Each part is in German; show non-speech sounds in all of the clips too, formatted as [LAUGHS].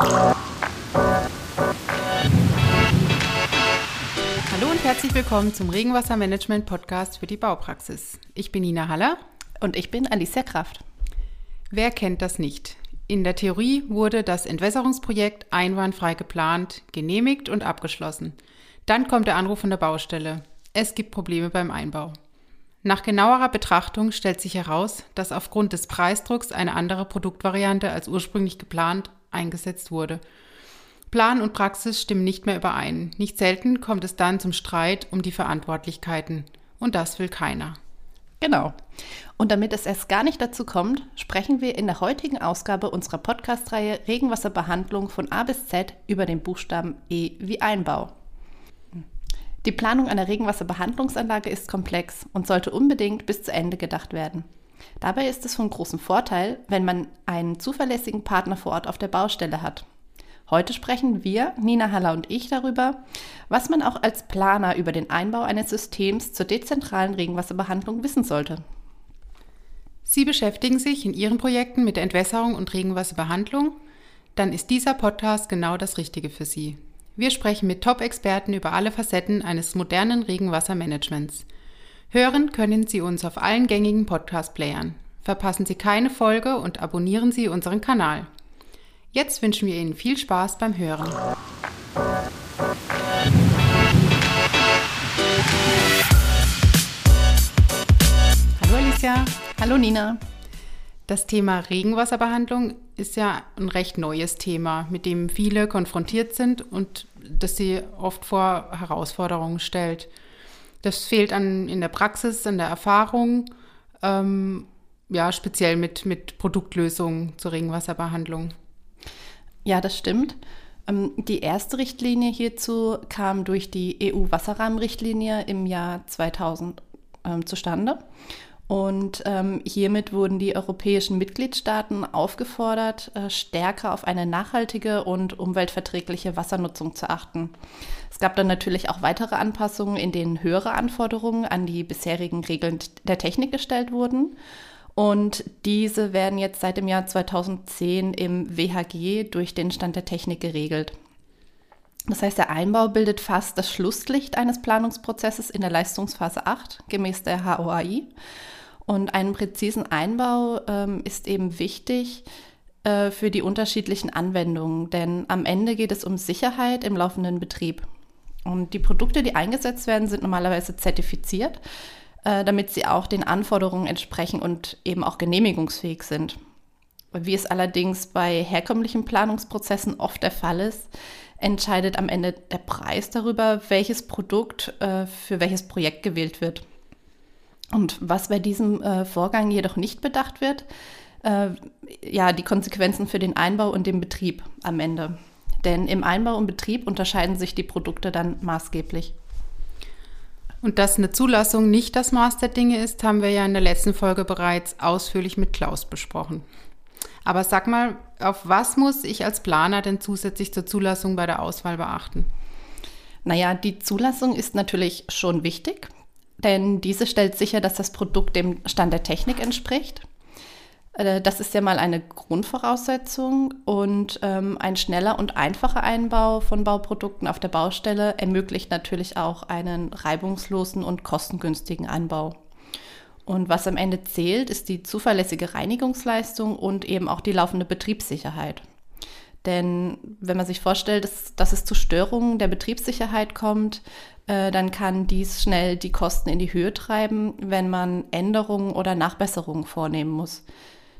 Hallo und herzlich willkommen zum Regenwassermanagement Podcast für die Baupraxis. Ich bin Nina Haller und ich bin Alicia Kraft. Wer kennt das nicht? In der Theorie wurde das Entwässerungsprojekt einwandfrei geplant, genehmigt und abgeschlossen. Dann kommt der Anruf von der Baustelle. Es gibt Probleme beim Einbau. Nach genauerer Betrachtung stellt sich heraus, dass aufgrund des Preisdrucks eine andere Produktvariante als ursprünglich geplant eingesetzt wurde. Plan und Praxis stimmen nicht mehr überein. Nicht selten kommt es dann zum Streit um die Verantwortlichkeiten. Und das will keiner. Genau. Und damit es erst gar nicht dazu kommt, sprechen wir in der heutigen Ausgabe unserer Podcast-Reihe Regenwasserbehandlung von A bis Z über den Buchstaben E wie Einbau. Die Planung einer Regenwasserbehandlungsanlage ist komplex und sollte unbedingt bis zu Ende gedacht werden. Dabei ist es von großem Vorteil, wenn man einen zuverlässigen Partner vor Ort auf der Baustelle hat. Heute sprechen wir, Nina Haller und ich, darüber, was man auch als Planer über den Einbau eines Systems zur dezentralen Regenwasserbehandlung wissen sollte. Sie beschäftigen sich in Ihren Projekten mit der Entwässerung und Regenwasserbehandlung? Dann ist dieser Podcast genau das Richtige für Sie. Wir sprechen mit Top-Experten über alle Facetten eines modernen Regenwassermanagements. Hören können Sie uns auf allen gängigen Podcast-Playern. Verpassen Sie keine Folge und abonnieren Sie unseren Kanal. Jetzt wünschen wir Ihnen viel Spaß beim Hören. Hallo Alicia. Hallo Nina. Das Thema Regenwasserbehandlung ist ja ein recht neues Thema, mit dem viele konfrontiert sind und das sie oft vor Herausforderungen stellt. Das fehlt an, in der Praxis, an der Erfahrung, ähm, ja, speziell mit, mit Produktlösungen zur Regenwasserbehandlung. Ja, das stimmt. Ähm, die erste Richtlinie hierzu kam durch die EU-Wasserrahmenrichtlinie im Jahr 2000 ähm, zustande. Und ähm, hiermit wurden die europäischen Mitgliedstaaten aufgefordert, äh, stärker auf eine nachhaltige und umweltverträgliche Wassernutzung zu achten. Es gab dann natürlich auch weitere Anpassungen, in denen höhere Anforderungen an die bisherigen Regeln der Technik gestellt wurden. Und diese werden jetzt seit dem Jahr 2010 im WHG durch den Stand der Technik geregelt. Das heißt, der Einbau bildet fast das Schlusslicht eines Planungsprozesses in der Leistungsphase 8 gemäß der HOAI. Und einen präzisen Einbau ähm, ist eben wichtig äh, für die unterschiedlichen Anwendungen, denn am Ende geht es um Sicherheit im laufenden Betrieb. Und die Produkte, die eingesetzt werden, sind normalerweise zertifiziert, äh, damit sie auch den Anforderungen entsprechen und eben auch genehmigungsfähig sind. Wie es allerdings bei herkömmlichen Planungsprozessen oft der Fall ist, entscheidet am Ende der Preis darüber, welches Produkt äh, für welches Projekt gewählt wird. Und was bei diesem äh, Vorgang jedoch nicht bedacht wird, äh, ja, die Konsequenzen für den Einbau und den Betrieb am Ende. Denn im Einbau und Betrieb unterscheiden sich die Produkte dann maßgeblich. Und dass eine Zulassung nicht das Maß der Dinge ist, haben wir ja in der letzten Folge bereits ausführlich mit Klaus besprochen. Aber sag mal, auf was muss ich als Planer denn zusätzlich zur Zulassung bei der Auswahl beachten? Naja, die Zulassung ist natürlich schon wichtig denn diese stellt sicher, dass das Produkt dem Stand der Technik entspricht. Äh, das ist ja mal eine Grundvoraussetzung und ähm, ein schneller und einfacher Einbau von Bauprodukten auf der Baustelle ermöglicht natürlich auch einen reibungslosen und kostengünstigen Anbau. Und was am Ende zählt, ist die zuverlässige Reinigungsleistung und eben auch die laufende Betriebssicherheit. Denn wenn man sich vorstellt, dass, dass es zu Störungen der Betriebssicherheit kommt, äh, dann kann dies schnell die Kosten in die Höhe treiben, wenn man Änderungen oder Nachbesserungen vornehmen muss.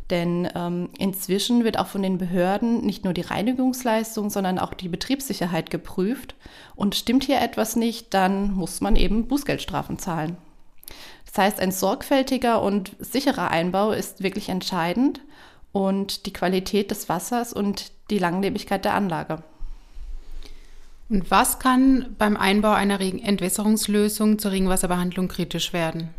Denn ähm, inzwischen wird auch von den Behörden nicht nur die Reinigungsleistung, sondern auch die Betriebssicherheit geprüft. Und stimmt hier etwas nicht, dann muss man eben Bußgeldstrafen zahlen. Das heißt, ein sorgfältiger und sicherer Einbau ist wirklich entscheidend und die Qualität des Wassers und die Langlebigkeit der Anlage. Und was kann beim Einbau einer Entwässerungslösung zur Regenwasserbehandlung kritisch werden?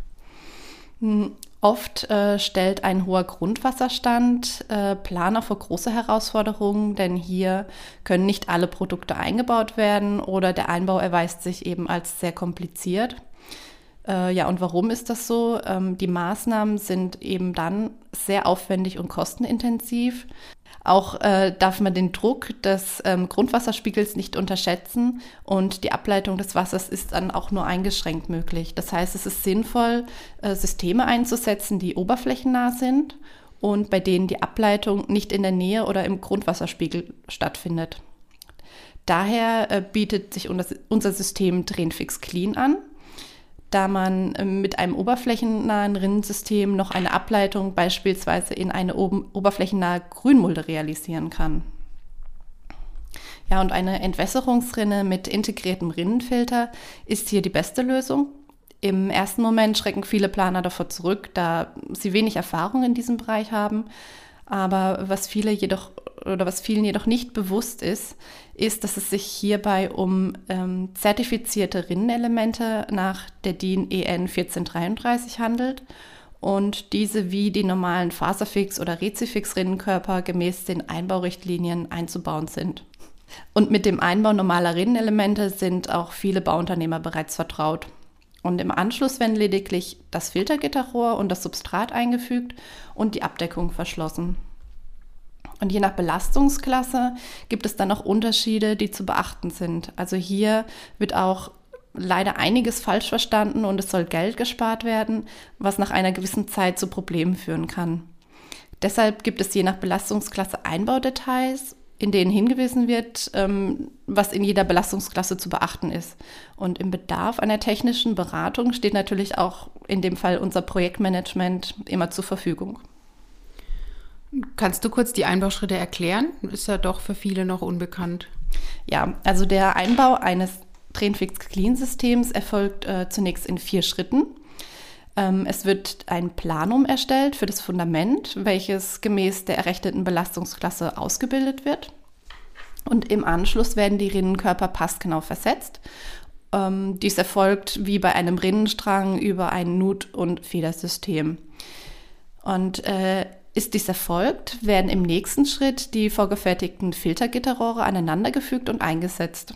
Hm, oft äh, stellt ein hoher Grundwasserstand äh, Planer vor große Herausforderungen, denn hier können nicht alle Produkte eingebaut werden oder der Einbau erweist sich eben als sehr kompliziert. Äh, ja, und warum ist das so? Ähm, die Maßnahmen sind eben dann sehr aufwendig und kostenintensiv. Auch äh, darf man den Druck des ähm, Grundwasserspiegels nicht unterschätzen und die Ableitung des Wassers ist dann auch nur eingeschränkt möglich. Das heißt, es ist sinnvoll, äh, Systeme einzusetzen, die oberflächennah sind und bei denen die Ableitung nicht in der Nähe oder im Grundwasserspiegel stattfindet. Daher äh, bietet sich unser System Drainfix Clean an da man ähm, mit einem oberflächennahen Rinnensystem noch eine Ableitung beispielsweise in eine oberflächennahe Grünmulde realisieren kann. Ja, und eine Entwässerungsrinne mit integriertem Rinnenfilter ist hier die beste Lösung. Im ersten Moment schrecken viele Planer davor zurück, da sie wenig Erfahrung in diesem Bereich haben. Aber was viele jedoch oder was vielen jedoch nicht bewusst ist, ist, dass es sich hierbei um ähm, zertifizierte Rinnenelemente nach der DIN EN 1433 handelt und diese wie die normalen Faserfix- oder Rezifix-Rinnenkörper gemäß den Einbaurichtlinien einzubauen sind. Und mit dem Einbau normaler Rinnenelemente sind auch viele Bauunternehmer bereits vertraut. Und im Anschluss werden lediglich das Filtergitterrohr und das Substrat eingefügt und die Abdeckung verschlossen. Und je nach Belastungsklasse gibt es dann noch Unterschiede, die zu beachten sind. Also hier wird auch leider einiges falsch verstanden und es soll Geld gespart werden, was nach einer gewissen Zeit zu Problemen führen kann. Deshalb gibt es je nach Belastungsklasse Einbaudetails, in denen hingewiesen wird, ähm, was in jeder Belastungsklasse zu beachten ist. Und im Bedarf einer technischen Beratung steht natürlich auch in dem Fall unser Projektmanagement immer zur Verfügung. Kannst du kurz die Einbauschritte erklären? Ist ja doch für viele noch unbekannt. Ja, also der Einbau eines Trainfix Clean Systems erfolgt äh, zunächst in vier Schritten. Ähm, es wird ein Planum erstellt für das Fundament, welches gemäß der errechneten Belastungsklasse ausgebildet wird. Und im Anschluss werden die Rinnenkörper passgenau versetzt. Ähm, dies erfolgt wie bei einem Rinnenstrang über ein Nut- und Federsystem. Und äh, ist dies erfolgt, werden im nächsten Schritt die vorgefertigten Filtergitterrohre aneinandergefügt und eingesetzt.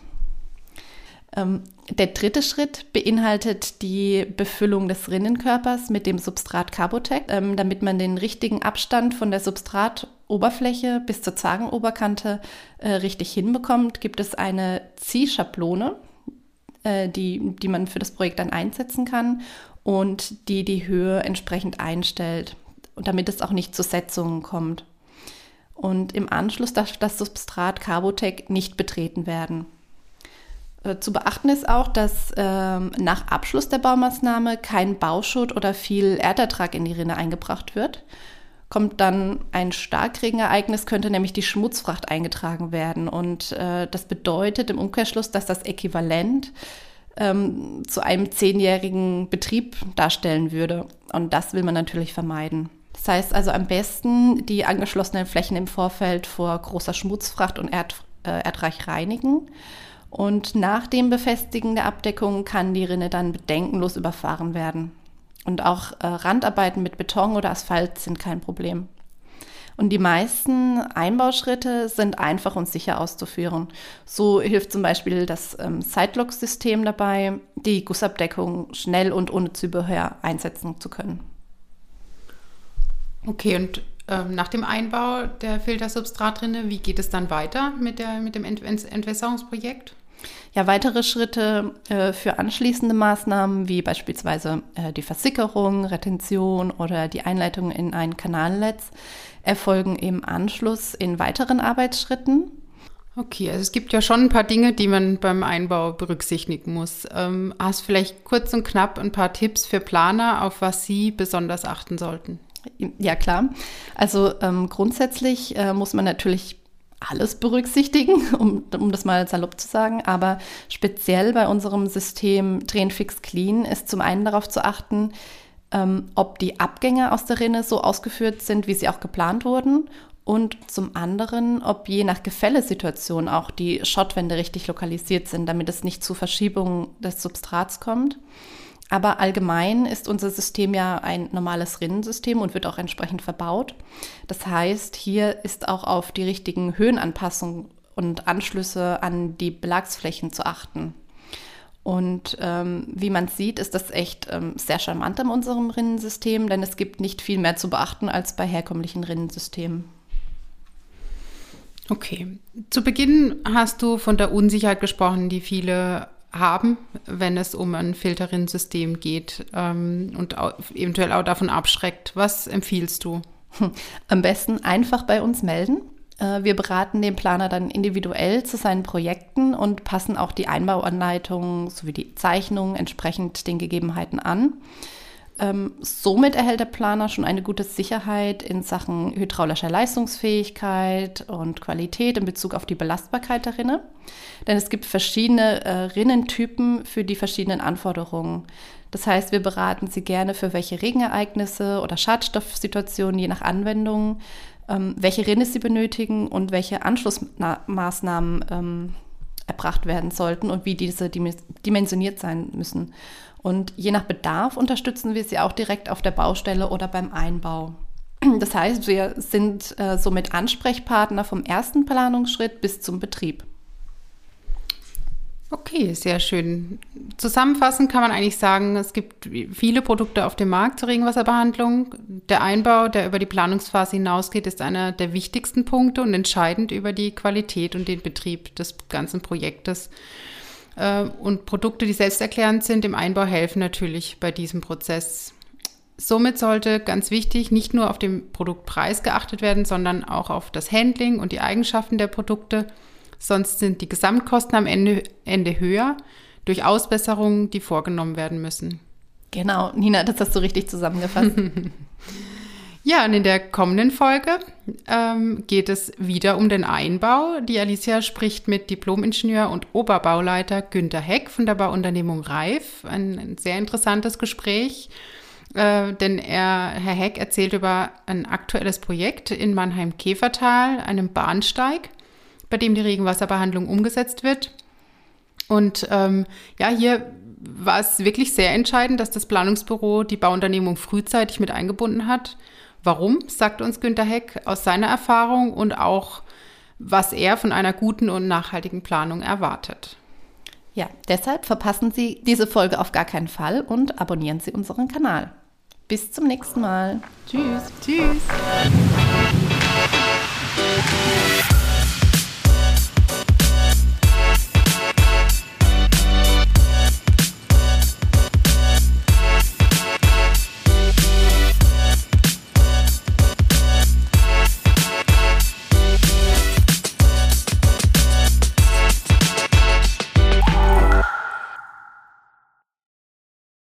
Ähm, der dritte Schritt beinhaltet die Befüllung des Rinnenkörpers mit dem Substrat Carbotec, ähm, damit man den richtigen Abstand von der Substratoberfläche bis zur Zagenoberkante äh, richtig hinbekommt, gibt es eine Ziehschablone, äh, die, die man für das Projekt dann einsetzen kann und die die Höhe entsprechend einstellt und damit es auch nicht zu Setzungen kommt. Und im Anschluss darf das Substrat Carbotec nicht betreten werden. Äh, zu beachten ist auch, dass ähm, nach Abschluss der Baumaßnahme kein Bauschutt oder viel Erdertrag in die Rinne eingebracht wird. Kommt dann ein Starkregenereignis, könnte nämlich die Schmutzfracht eingetragen werden. Und äh, das bedeutet im Umkehrschluss, dass das Äquivalent ähm, zu einem zehnjährigen Betrieb darstellen würde. Und das will man natürlich vermeiden. Das heißt also am besten die angeschlossenen Flächen im Vorfeld vor großer Schmutzfracht und Erd, äh, Erdreich reinigen. Und nach dem Befestigen der Abdeckung kann die Rinne dann bedenkenlos überfahren werden. Und auch äh, Randarbeiten mit Beton oder Asphalt sind kein Problem. Und die meisten Einbauschritte sind einfach und sicher auszuführen. So hilft zum Beispiel das ähm, Sidelock-System dabei, die Gussabdeckung schnell und ohne Zubehör einsetzen zu können. Okay, und ähm, nach dem Einbau der Filtersubstratrinne, wie geht es dann weiter mit, der, mit dem Ent Entwässerungsprojekt? Ja, weitere Schritte äh, für anschließende Maßnahmen, wie beispielsweise äh, die Versickerung, Retention oder die Einleitung in ein Kanalnetz, erfolgen im Anschluss in weiteren Arbeitsschritten. Okay, also es gibt ja schon ein paar Dinge, die man beim Einbau berücksichtigen muss. Ähm, hast vielleicht kurz und knapp ein paar Tipps für Planer, auf was sie besonders achten sollten? Ja, klar. Also ähm, grundsätzlich äh, muss man natürlich alles berücksichtigen, [LAUGHS] um, um das mal salopp zu sagen. Aber speziell bei unserem System Fix Clean ist zum einen darauf zu achten, ähm, ob die Abgänge aus der Rinne so ausgeführt sind, wie sie auch geplant wurden. Und zum anderen, ob je nach Gefällesituation auch die Schottwände richtig lokalisiert sind, damit es nicht zu Verschiebungen des Substrats kommt. Aber allgemein ist unser System ja ein normales Rinnensystem und wird auch entsprechend verbaut. Das heißt, hier ist auch auf die richtigen Höhenanpassungen und Anschlüsse an die Belagsflächen zu achten. Und ähm, wie man sieht, ist das echt ähm, sehr charmant in unserem Rinnensystem, denn es gibt nicht viel mehr zu beachten als bei herkömmlichen Rinnensystemen. Okay. Zu Beginn hast du von der Unsicherheit gesprochen, die viele haben, wenn es um ein Filterinsystem geht ähm, und auch, eventuell auch davon abschreckt. Was empfiehlst du? [LAUGHS] Am besten einfach bei uns melden. Äh, wir beraten den Planer dann individuell zu seinen Projekten und passen auch die Einbauanleitungen sowie die Zeichnungen entsprechend den Gegebenheiten an. Ähm, somit erhält der Planer schon eine gute Sicherheit in Sachen hydraulischer Leistungsfähigkeit und Qualität in Bezug auf die Belastbarkeit der Rinne. Denn es gibt verschiedene äh, Rinnentypen für die verschiedenen Anforderungen. Das heißt, wir beraten Sie gerne für welche Regenereignisse oder Schadstoffsituationen je nach Anwendung, ähm, welche Rinne Sie benötigen und welche Anschlussmaßnahmen ähm, erbracht werden sollten und wie diese dimensioniert sein müssen. Und je nach Bedarf unterstützen wir sie auch direkt auf der Baustelle oder beim Einbau. Das heißt, wir sind äh, somit Ansprechpartner vom ersten Planungsschritt bis zum Betrieb. Okay, sehr schön. Zusammenfassend kann man eigentlich sagen, es gibt viele Produkte auf dem Markt zur Regenwasserbehandlung. Der Einbau, der über die Planungsphase hinausgeht, ist einer der wichtigsten Punkte und entscheidend über die Qualität und den Betrieb des ganzen Projektes. Äh, und Produkte, die selbsterklärend sind, im Einbau helfen natürlich bei diesem Prozess. Somit sollte ganz wichtig nicht nur auf den Produktpreis geachtet werden, sondern auch auf das Handling und die Eigenschaften der Produkte. Sonst sind die Gesamtkosten am Ende, Ende höher durch Ausbesserungen, die vorgenommen werden müssen. Genau, Nina, das hast du richtig zusammengefasst. [LAUGHS] Ja, und in der kommenden Folge ähm, geht es wieder um den Einbau. Die Alicia spricht mit Diplomingenieur und Oberbauleiter Günter Heck von der Bauunternehmung Reif. Ein, ein sehr interessantes Gespräch, äh, denn er, Herr Heck erzählt über ein aktuelles Projekt in Mannheim-Käfertal, einem Bahnsteig, bei dem die Regenwasserbehandlung umgesetzt wird. Und ähm, ja, hier war es wirklich sehr entscheidend, dass das Planungsbüro die Bauunternehmung frühzeitig mit eingebunden hat Warum, sagt uns Günter Heck aus seiner Erfahrung und auch, was er von einer guten und nachhaltigen Planung erwartet. Ja, deshalb verpassen Sie diese Folge auf gar keinen Fall und abonnieren Sie unseren Kanal. Bis zum nächsten Mal. Tschüss. Tschüss.